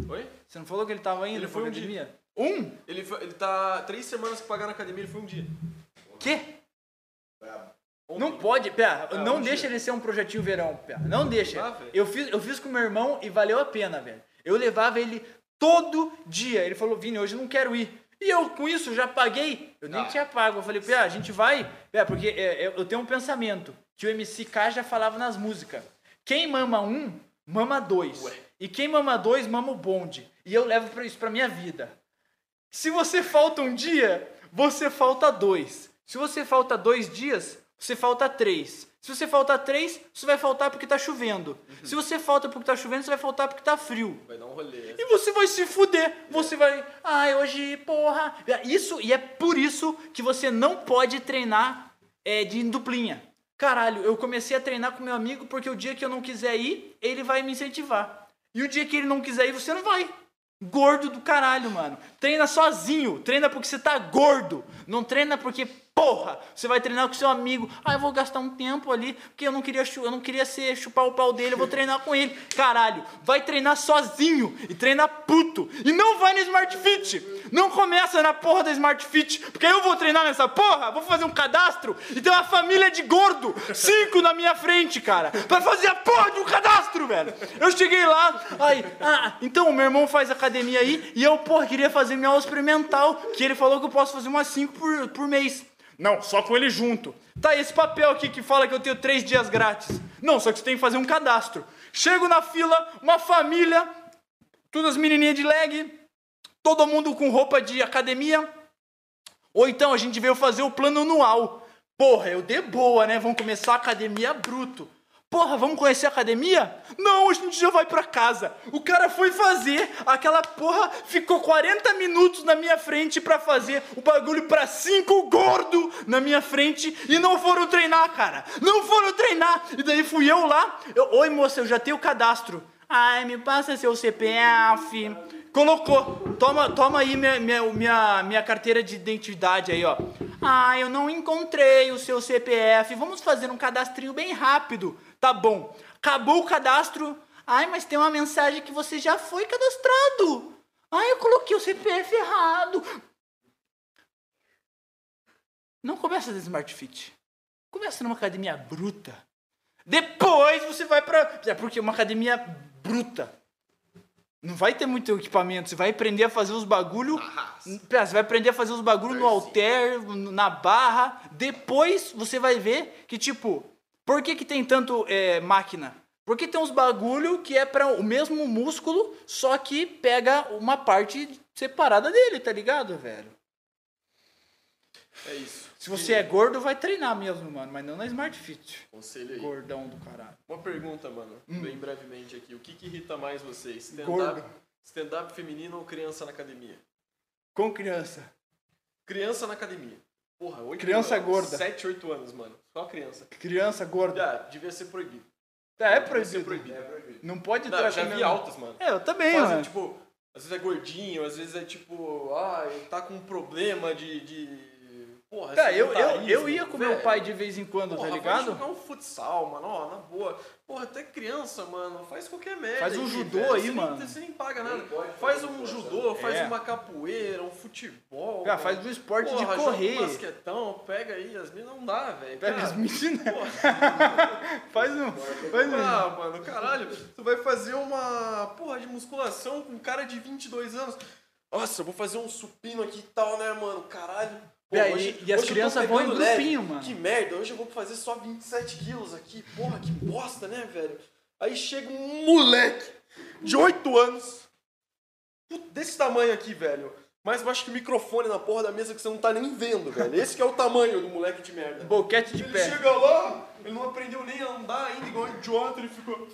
Oi? Você não falou que ele tava indo Ele pra foi um academia? Um? Ele, foi- ele tá três semanas que pagar na academia, ele foi um dia. Quê? Não pode, Pé, Ah, não um deixa dia. ele ser um projetinho verão, Pé. Não deixa. Ah, eu, fiz, eu fiz com meu irmão e valeu a pena, velho. Eu levava ele todo dia. Ele falou, Vini, hoje eu não quero ir. E eu, com isso, já paguei. Eu nem Ah. tinha pago. Eu falei, Pé, a gente vai. Pé, porque é, é, eu tenho um pensamento que o MC já falava nas músicas. Quem mama um, mama dois. Ué. E quem mama dois, mama o bonde. E eu levo isso pra minha vida. Se você falta um dia, você falta dois. Se você falta dois dias, você falta três. Se você falta três, você vai faltar porque tá chovendo. Se você falta porque tá chovendo, você vai faltar porque tá frio. Vai dar um rolê. E você vai se fuder. Você vai. Ai, hoje, porra. Isso, e é por isso que você não pode treinar é, de duplinha. Caralho, eu comecei a treinar com meu amigo porque o dia que eu não quiser ir, ele vai me incentivar. E o dia que ele não quiser ir, você não vai. Gordo do caralho, mano. Treina sozinho. Treina porque você tá gordo. Não treina porque, porra, você vai treinar com seu amigo. Ah, eu vou gastar um tempo ali, porque eu não queria, eu não queria ser chupar o pau dele, eu vou treinar com ele. Caralho, vai treinar sozinho e treina puto. E não vai no Smart Fit. Não começa na porra da Smart Fit, porque eu vou treinar nessa porra, vou fazer um cadastro e tem uma família de gordo, cinco na minha frente, cara, pra fazer a porra de um cadastro, velho. Eu cheguei lá, aí, ah, então o meu irmão faz academia aí e eu, porra, queria fazer minha aula experimental, que ele falou que eu posso fazer umas cinco por, por mês. Não, só com ele junto. Tá, esse papel aqui que fala que eu tenho três dias grátis. Não, só que você tem que fazer um cadastro. Chego na fila, uma família, todas as menininhas de leg, todo mundo com roupa de academia. Ou então a gente veio fazer o plano anual. Porra, eu dei boa, né? Vamos começar a academia bruto. Porra, vamos conhecer a academia? Não, a gente já vai pra casa. O cara foi fazer, aquela porra ficou 40 minutos na minha frente pra fazer o bagulho pra cinco gordo na minha frente e não foram treinar, cara. Não foram treinar. E daí fui eu lá. Eu, Oi, moça, eu já tenho o cadastro. Ai, me passa seu CPF. Colocou. Toma, toma aí minha, minha, minha, minha carteira de identidade aí, ó. Ah, eu não encontrei o seu CPF. Vamos fazer um cadastrinho bem rápido. Tá bom. Acabou o cadastro. Ai, mas tem uma mensagem que você já foi cadastrado. Ai, eu coloquei o CPF errado. Não começa da Smart Fit. Começa numa academia bruta. Depois você vai pra. É porque uma academia bruta. Não vai ter muito equipamento. Você vai aprender a fazer os bagulho. Pera, Você vai aprender a fazer os bagulho no halter, na barra. Depois você vai ver que, tipo, por que, que tem tanto é, máquina? Porque tem uns bagulho que é para o mesmo músculo, só que pega uma parte separada dele, tá ligado, velho? É isso. Se você é gordo, vai treinar mesmo, mano, mas não na Smart Fit. Conselho aí. Gordão do caralho. Uma pergunta, mano, bem brevemente aqui. O que, que irrita mais vocês? Hum. Gordo. Stand-up stand feminino ou criança na academia? Com criança. Criança na academia. Porra, 8 Criança anos, gorda. 7, 8 anos, mano. Só criança. Criança gorda. Ah, devia ser proibido. É, é Devia ser proibido. proibido. Não pode Não, tratar já vi altas, mano. É, eu também, Fazem, mano. tipo, às vezes é gordinho, às vezes é tipo, ah, ele tá com um problema de. de... Porra, Cara, eu, eu, eu sedentarismo, ia com meu velho. pai de vez em quando, Porra, tá Vai ligado? jogar um futsal, mano, ó, na boa. Porra, até criança, mano, faz qualquer merda. Faz um aí, judô velho. aí, você mano. Nem, você nem paga nada. Pode Faz um judô, faz É. uma capoeira, um futebol. Cara, faz um esporte Porra, de joga correr. Um basquetão, pega aí, as minas não dá, velho. Pega Cara, as meninas. porra. [LAUGHS] Faz um. Faz um. Ah, mano, caralho, tu vai fazer uma porra de musculação com um cara de 22 anos. Nossa, eu vou fazer um supino aqui e tal, né, mano? Caralho. Pô, E aí, e as crianças vão em grupinho, mano. Que merda, hoje eu vou fazer só 27 quilos aqui. Porra, que bosta, né, velho? Aí chega um moleque de 8 anos, desse tamanho aqui, velho. Mais baixo que o microfone na porra da mesa que você não tá nem vendo, velho. Esse que é o tamanho do moleque de merda. Boquete de Ele pé. chega lá, ele não aprendeu nem a andar ainda, igual um idiota, ele ficou.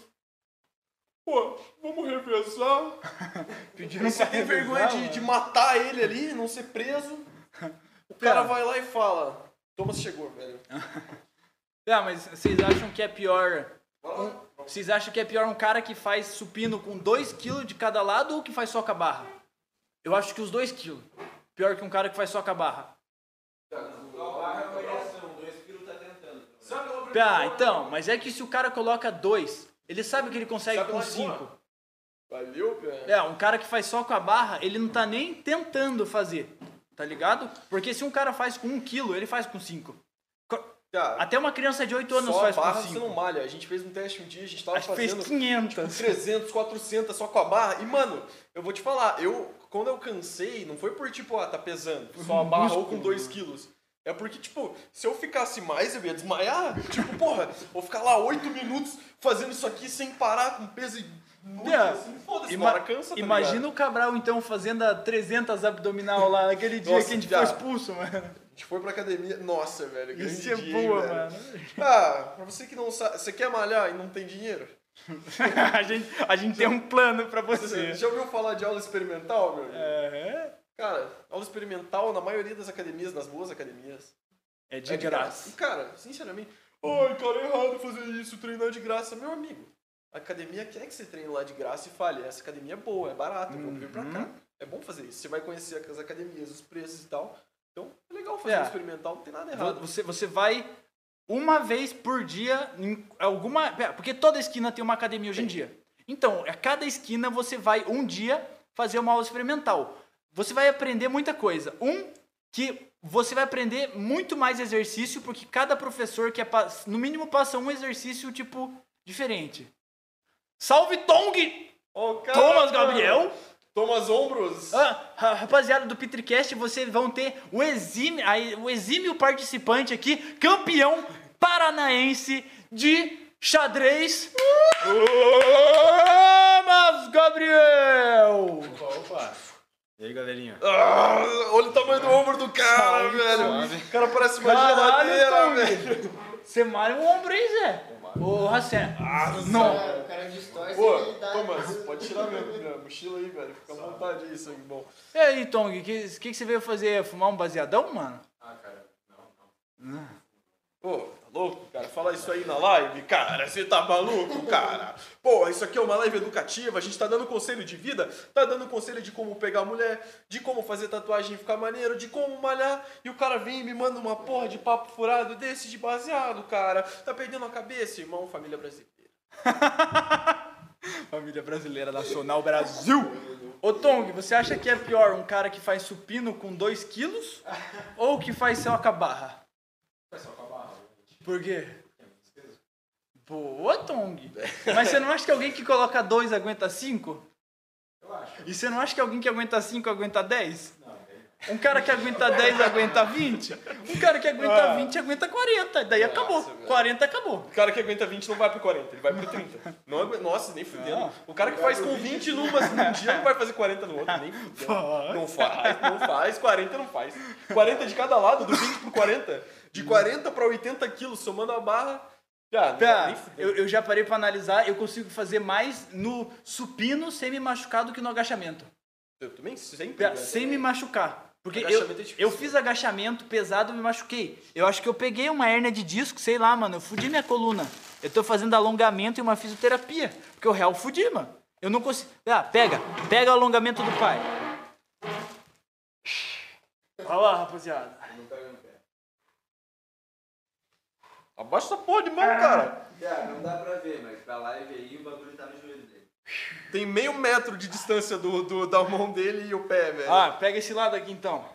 Pô, vamos revezar. [LAUGHS] Pedindo Você tem vergonha de, de matar ele ali, não ser preso. O cara Cara. vai lá e fala: Thomas chegou, velho. Ah, [LAUGHS] mas vocês acham que é pior. um- vocês acham que é pior um cara que faz supino com 2kg de cada lado ou que faz só com a barra? Eu acho que os 2kg. Pior que um cara que faz só com a barra. Ah, então, mas é que se o cara coloca 2, ele sabe que ele consegue Sabe com lá de 5. boa. Valeu, velho. É, um cara que faz só com a barra, ele não tá nem tentando fazer, tá ligado? Porque se um cara faz com 1 kg, ele faz com 5. Cara, Até uma criança de 8 anos só a faz barra com você 5. não malha. A gente fez um teste um dia, a gente tava que fez fazendo 500. 300, 400 só com a barra. E, mano, eu vou te falar, eu, quando eu cansei, não foi por tipo, ah, tá pesando, só a barra ou com 2 quilos. É porque, tipo, se eu ficasse mais, eu ia desmaiar. Tipo, porra, vou ficar lá 8 minutos fazendo isso aqui sem parar, com peso inútil, É. assim, foda-se, Ima- uma cansa, tá Imagina ligado? o Cabral, então, fazendo a 300 abdominal lá naquele dia Nossa, que a gente já. foi expulso, mano. A gente foi pra academia, nossa, velho, grande Isso é dia, boa, velho. mano. Ah, pra você que não sabe, você quer malhar e não tem dinheiro? [LAUGHS] a, gente, a gente tem um plano pra você. Você já ouviu falar de aula experimental, meu amigo? É, Cara, aula experimental na maioria das academias, nas boas academias, é de é graça. E, cara, sinceramente, ai, cara, é errado fazer isso, treinar de graça. Meu amigo, a academia quer que você treine lá de graça e fale, essa academia é boa, é barata, vamos vir pra Uhum. cá. É bom fazer isso. Você vai conhecer as academias, os preços e tal. Então, é legal fazer É. um experimental, não tem nada errado. Você, você vai uma vez por dia em alguma. é, Porque toda esquina tem uma academia hoje em dia. Então, a cada esquina você vai um dia fazer uma aula experimental. Você vai aprender muita coisa. Um, que você vai aprender muito mais exercício, porque cada professor quer, no mínimo, passa um exercício, tipo, diferente. Salve Tong! Cara, Thomas Gabriel! Thomas Ombros! Ah, ra- rapaziada do Petricast, vocês vão ter o exímio, o exímio participante aqui, campeão paranaense de xadrez. Thomas Gabriel! Opa! E aí, galerinha? Ah, olha o tamanho do ombro do cara, velho. O cara parece uma Caralho, geladeira, velho. Você malha o ombro aí, Zé? Ô, Racé. Não. Cara, o cara distorce Pô. Thomas, pode tirar minha, minha mochila aí, velho. Fica à vontade aí, sangue bom. E aí, Tong, o que, que, que você veio fazer? Fumar um baseadão, mano? Ah, cara, não, não. Pô, louco, cara? Fala isso aí na live, cara. Você tá maluco, cara? Pô, isso aqui é uma live educativa. A gente tá dando conselho de vida, tá dando conselho de como pegar mulher, de como fazer tatuagem e ficar maneiro, de como malhar. E o cara vem e me manda uma porra de papo furado desse de baseado, cara. Tá perdendo a cabeça, irmão, família brasileira. [LAUGHS] Família Brasileira Nacional Brasil. Ô Tong, você acha que é pior um cara que faz supino com 2 quilos ou que faz a barra? Foi só com a barra, gente. Por quê? Boa, Tong. Mas você não acha que alguém que coloca 2 aguenta 5? Eu acho. E você não acha que alguém que aguenta 5 aguenta 10? Não, Um cara que aguenta 10 aguenta 20? Um cara que aguenta 20 aguenta 40. Daí acabou. velho. 40 acabou. O cara que aguenta 20 não vai pro 40, ele vai pro 30. Não agu- Nossa, nem fudendo. Não. O cara que faz com 20 numa, num dia não vai fazer 40 no outro, nem fudendo. Não faz, não faz. 40 não faz. 40 de cada lado, do 20 pro 40. De 40 pra 80 quilos, somando a barra. Tá, fudendo. eu, eu já parei pra analisar, eu consigo fazer mais no supino sem me machucar do que no agachamento. Eu também sempre. Pera, né? Sem me machucar. Porque eu, é eu fiz agachamento pesado e me machuquei. Eu acho que eu peguei uma hérnia de disco, sei lá, mano. Eu fudi minha coluna. Eu tô fazendo alongamento e uma fisioterapia. Porque o real fudi, mano. Eu não consigo. Ah, pega. Pega o alongamento do pai. Olha lá, rapaziada. não pega no pé. Abaixa essa porra de mão, cara. Já, não dá pra ver, mas pra live aí o bagulho tá no joelho dele. Tem meio metro de distância do, do- da mão dele e o pé, velho. Ah, pega esse lado aqui então.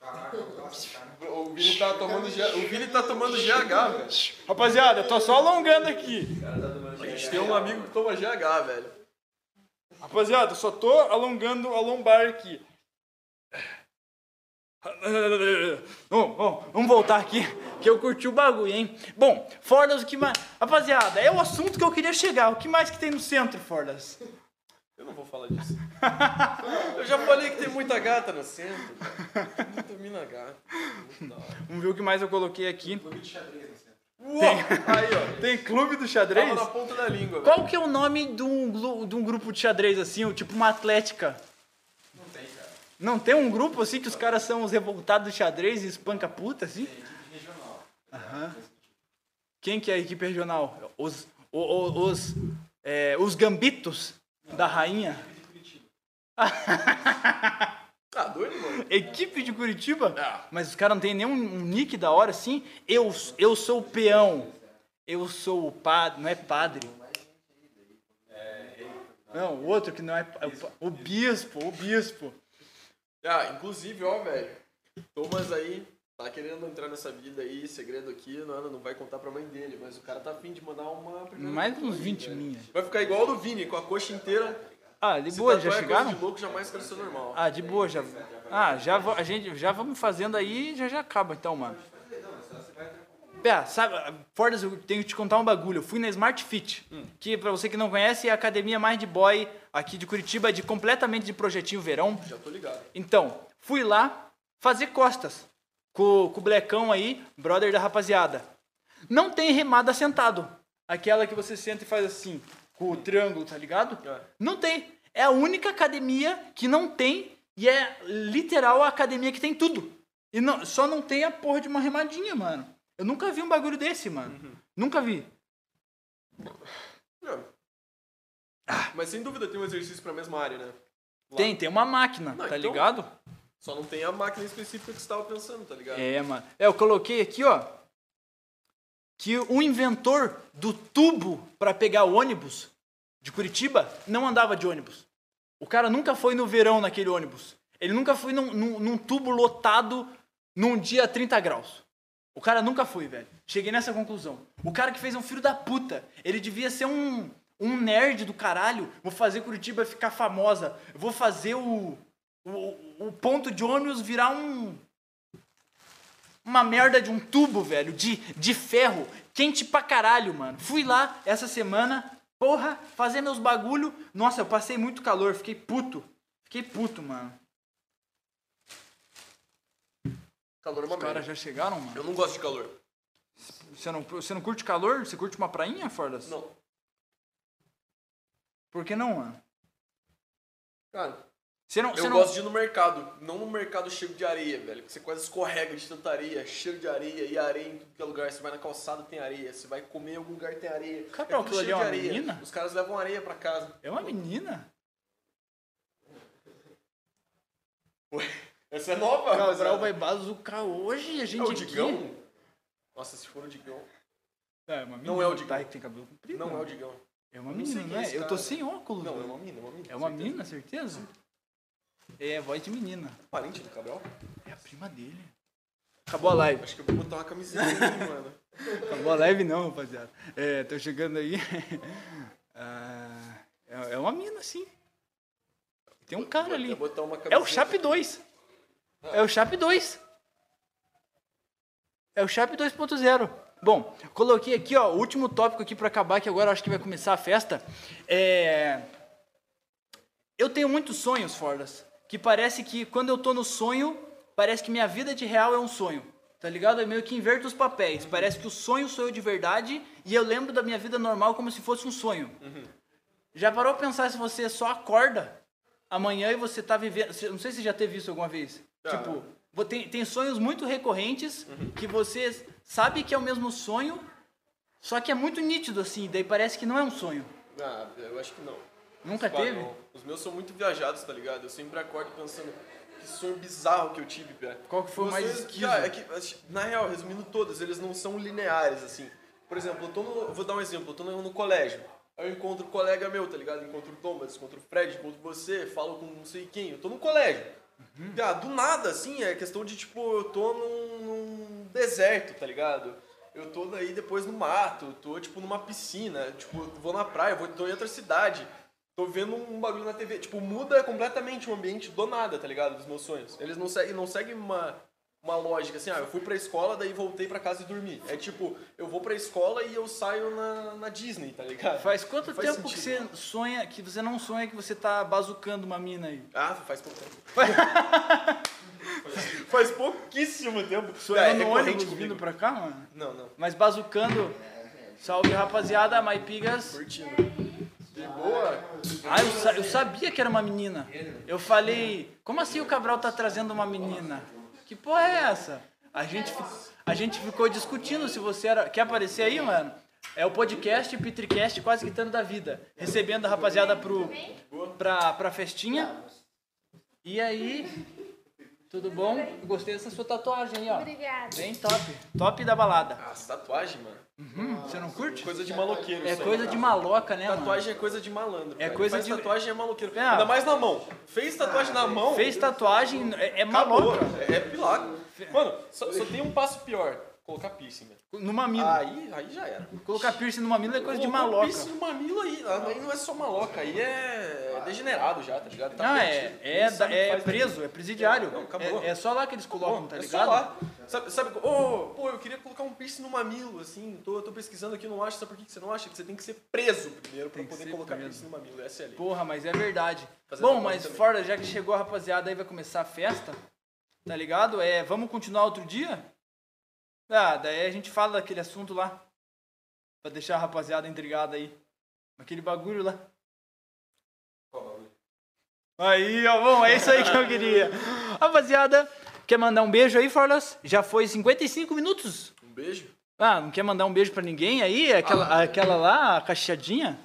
Caraca, nossa, cara. O Vini tá tomando, G... o Vini tá tomando GH, velho. Rapaziada, eu tô só alongando aqui. O cara tá A gente tem um amigo que toma GH, velho. Rapaziada, eu só tô alongando a lombar aqui. Bom, vamos voltar aqui, que eu curti o bagulho, hein? Bom, Fordas, o que mais... Rapaziada, é o assunto que eu queria chegar. O que mais que tem no centro, Fordas? Eu não vou falar disso. [LAUGHS] Eu já falei que tem muita gata no centro. cara. Tem muita mina gata. Muito. Vamos ver o que mais eu coloquei aqui. Clube de xadrez no centro. Uou! Aí, ó. Tem clube do xadrez? Tava na ponta da língua, velho. Qual que é o nome de um, de um grupo de xadrez assim, tipo uma atlética? Não tem. Não um grupo assim que os caras são os revoltados do xadrez e espanca puta assim? Tem equipe regional. Quem que é a equipe regional? Os, o- o- os, é, os gambitos da rainha? Ah, [LAUGHS] doido, mano. Equipe de Curitiba? Ah. Mas os caras não tem nenhum um nick da hora assim? Eu, eu sou o peão. Eu sou o padre. Não é padre. Não, o outro que não é. é O bispo, o bispo. Ah, inclusive, ó, velho. Thomas aí tá querendo entrar nessa vida aí, segredo aqui, não, não vai contar pra mãe dele, mas o cara tá afim de mandar uma Mais uns aí, 20 velho. minha. Vai ficar igual do Vini, com a coxa inteira. Ah, de boa, já é chegaram? De louco jamais cresceu normal. Ah, de boa, já. Ah, já a gente já vamos fazendo aí e já já acaba então, mano. Pé, sabe, Fordas, eu tenho que te contar um bagulho. Eu fui na Smart Fit, que pra você que não conhece é a academia mais de boy aqui de Curitiba, de completamente de projetinho verão. Já tô ligado. Então, fui lá fazer costas com, com o Blecão aí, brother da rapaziada. Não tem remada sentado. Aquela que você senta e faz assim, com o triângulo, tá ligado? É. Não tem. É a única academia que não tem e é literal a academia que tem tudo. E não, só não tem a porra de uma remadinha, mano. Eu nunca vi um bagulho desse, mano. Nunca vi. Não. Mas sem dúvida tem um exercício pra mesma área, né? Lá. Tem, tem uma máquina, Não, tá então- ligado? Só não tem a máquina específica que você tava pensando, tá ligado? É, mano. É, eu coloquei aqui, ó. Que o inventor do tubo pra pegar o ônibus de Curitiba não andava de ônibus. O cara nunca foi no verão naquele ônibus. Ele nunca foi num, num- num tubo lotado num dia a 30 graus. O cara nunca foi, velho. Cheguei nessa conclusão. O cara que fez é um filho da puta. Ele devia ser um, um nerd do caralho. Vou fazer Curitiba ficar famosa. Vou fazer o, o, o ponto de ônibus virar um, uma merda de um tubo, velho, de, de ferro, quente pra caralho, mano. Fui lá essa semana, porra, fazer meus bagulho. Nossa, eu passei muito calor, fiquei puto. Fiquei puto, mano. Calor é uma Os caras já chegaram, mano. Eu não gosto de calor. Você não, você não curte calor? Você curte uma prainha, Fordas? Não. Por que não, mano? Cara, Você não, eu você não... gosto de ir no mercado, não no mercado cheio de areia, velho. Que você quase escorrega de tanta areia, cheio de areia e areia em tudo que é lugar. Você vai na calçada, tem areia. Você vai comer em algum lugar, tem areia. Cabral, tudo aquilo ali é uma areia. menina? Os caras levam areia pra casa. É uma menina? Essa é nova, Cabral vai bazucar hoje, a gente É o aqui- Digão? Nossa, se for o Digão. É, uma menina. Não é o Digão. Tá, que tem cabelo comprido. Não é o. Digão. É uma não menina, é não é? esse Eu tô sem óculos. Não, é velho. uma mina, é uma mina. É uma certeza. menina, certeza? É, voz de menina. Parente do Cabral? É a prima dele. Acabou a live. Acho que eu vou botar uma camiseta aqui, [LAUGHS] mano. Acabou a live não, rapaziada. É, tô chegando aí. [LAUGHS] Ah, é, é uma mina, sim. Tem um cara ali. até botar uma É o Chap 2. É o Chap 2. É o Chap 2.0. Bom, coloquei aqui, ó, o último tópico aqui pra acabar, que agora acho que vai começar a festa. É... Eu tenho muitos sonhos, Fordas, que parece que quando eu tô no sonho, parece que minha vida de real é um sonho. Tá ligado? Eu meio que inverto os papéis. Parece que o sonho sou eu de verdade e eu lembro da minha vida normal como se fosse um sonho. Já parou pra pensar se você só acorda amanhã e você tá vivendo. Não sei se você já teve isso alguma vez. Tipo, tem, tem sonhos muito recorrentes que você sabe que é o mesmo sonho, só que é muito nítido assim, daí parece que não é um sonho. Ah, eu acho que não. Nunca teve? não. Os meus são muito viajados, tá ligado? Eu sempre acordo pensando que sonho bizarro que eu tive, Pia. Qual que foi o mais esquiso? cara, é que, na real, resumindo todos, eles não são lineares, assim. Por exemplo, eu tô no. Vou dar um exemplo, eu tô no, no colégio. Aí eu encontro um colega meu, tá ligado? Encontro o Thomas, encontro o Fred, encontro você, falo com não sei quem. Eu tô no colégio. Uhum. Ah, do nada, assim, é questão de, tipo, eu tô num, num deserto, tá ligado? Eu tô daí depois no mato, tô, tipo, numa piscina, tipo, vou na praia, vou, tô em outra cidade. Tô vendo um bagulho na TV. Tipo, muda completamente o ambiente do nada, tá ligado? Dos meus sonhos. Eles não seguem, não seguem uma, uma lógica assim, ah, eu fui pra escola, daí voltei pra casa e dormi. É tipo, eu vou pra escola e eu saio na, na Disney, tá ligado? Faz quanto faz tempo que sentido. você sonha, que você não sonha que você tá bazucando uma mina aí? Ah, faz pouco tempo. [LAUGHS] [LAUGHS] faz pouquíssimo tempo. Sonhando é, no recorrente ônibus comigo. vindo pra cá, mano? Não, não. Mas bazucando. Salve rapaziada, Maipigas. Curtindo. De boa. Ah, eu, sa- eu sabia que era uma menina. Eu falei, como assim o Cabral tá trazendo uma menina? Que porra é essa? A gente, a gente ficou discutindo se você era. Quer aparecer aí, mano? É o podcast Petricast quase gritando da vida. Recebendo a rapaziada pro, pra, pra festinha. E aí, tudo bom? Gostei dessa sua tatuagem aí, ó. Obrigada. Bem top. Top da balada. Ah, essa tatuagem, mano. Hum, você não curte? Coisa de maloqueiro. É isso aí. coisa de maloca, né, mano? Tatuagem é coisa de malandro. É cara. coisa Faz de- tatuagem é maloqueiro. É. Ainda mais na mão. Fez tatuagem na mão. Fez tatuagem, é, é maloca. É, é. Mano, só, só tem um passo pior. Colocar piercing, velho. No mamilo. Aí, aí já era. Colocar piercing no mamilo é coisa de maloca. piercing no mamilo aí. Aí não é só maloca, aí é degenerado já, tá ligado? Tá Não, é, perdido. é, que é da preso, é presidiário. Não, acabou. É, é só lá que eles colocam, tá é ligado? Só lá. Sabe, sabe ô, pô, eu queria colocar um piercing no mamilo, assim, tô, tô pesquisando aqui, não acho, sabe por que você não acha? Que você tem que ser preso primeiro pra poder colocar preso. piercing no mamilo, essa é a lei. Porra, mas é verdade. Fazer Bom, mas também. fora, já que chegou a rapaziada aí, vai começar a festa, tá ligado? É, vamos continuar outro dia? Ah, daí a gente fala daquele assunto lá. Pra deixar a rapaziada intrigada aí. Aquele bagulho lá. Aí, ó, bom, é isso aí que eu queria. [LAUGHS] Rapaziada, quer mandar um beijo aí, Forlas? Já foi 55 minutos. Um beijo. Ah, não quer mandar um beijo pra ninguém aí? Aquela, aquela lá, a cacheadinha?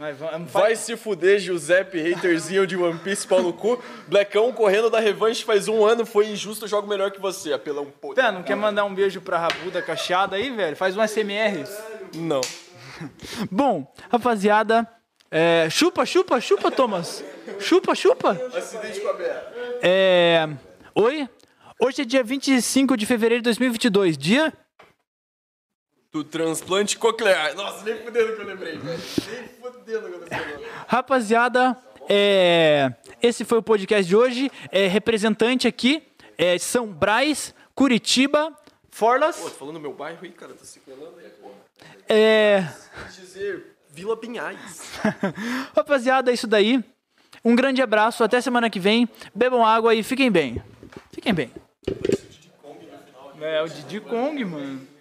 Vai, vamos, Vai se fuder, Giuseppe, haterzinho de One Piece, pau no cu. Blackão correndo da revanche faz um ano, foi injusto, eu jogo melhor que você, apelão pô. Pé, não quer mandar um beijo pra Rabuda cacheada aí, velho? Faz um SMR. Não. [LAUGHS] Bom, rapaziada, é, chupa, chupa, chupa, Thomas. Chupa, chupa. Acidente com a. É, oi? Hoje é dia 25 de fevereiro de 2022, dia... Do transplante coclear. Nossa, nem fudendo que eu lembrei, velho. Nem fudendo que eu lembrei. Rapaziada, é, esse foi o podcast de hoje. É, representante aqui é São Brás, Curitiba, Forlas. Pô, tô falando meu bairro aí, cara, tá se colando aí, porra. É, dizer Vila Pinhais. [LAUGHS] rapaziada, é isso daí. Um grande abraço, até semana que vem. Bebam água e fiquem bem. Fiquem bem. É, o Diddy Kong, mano.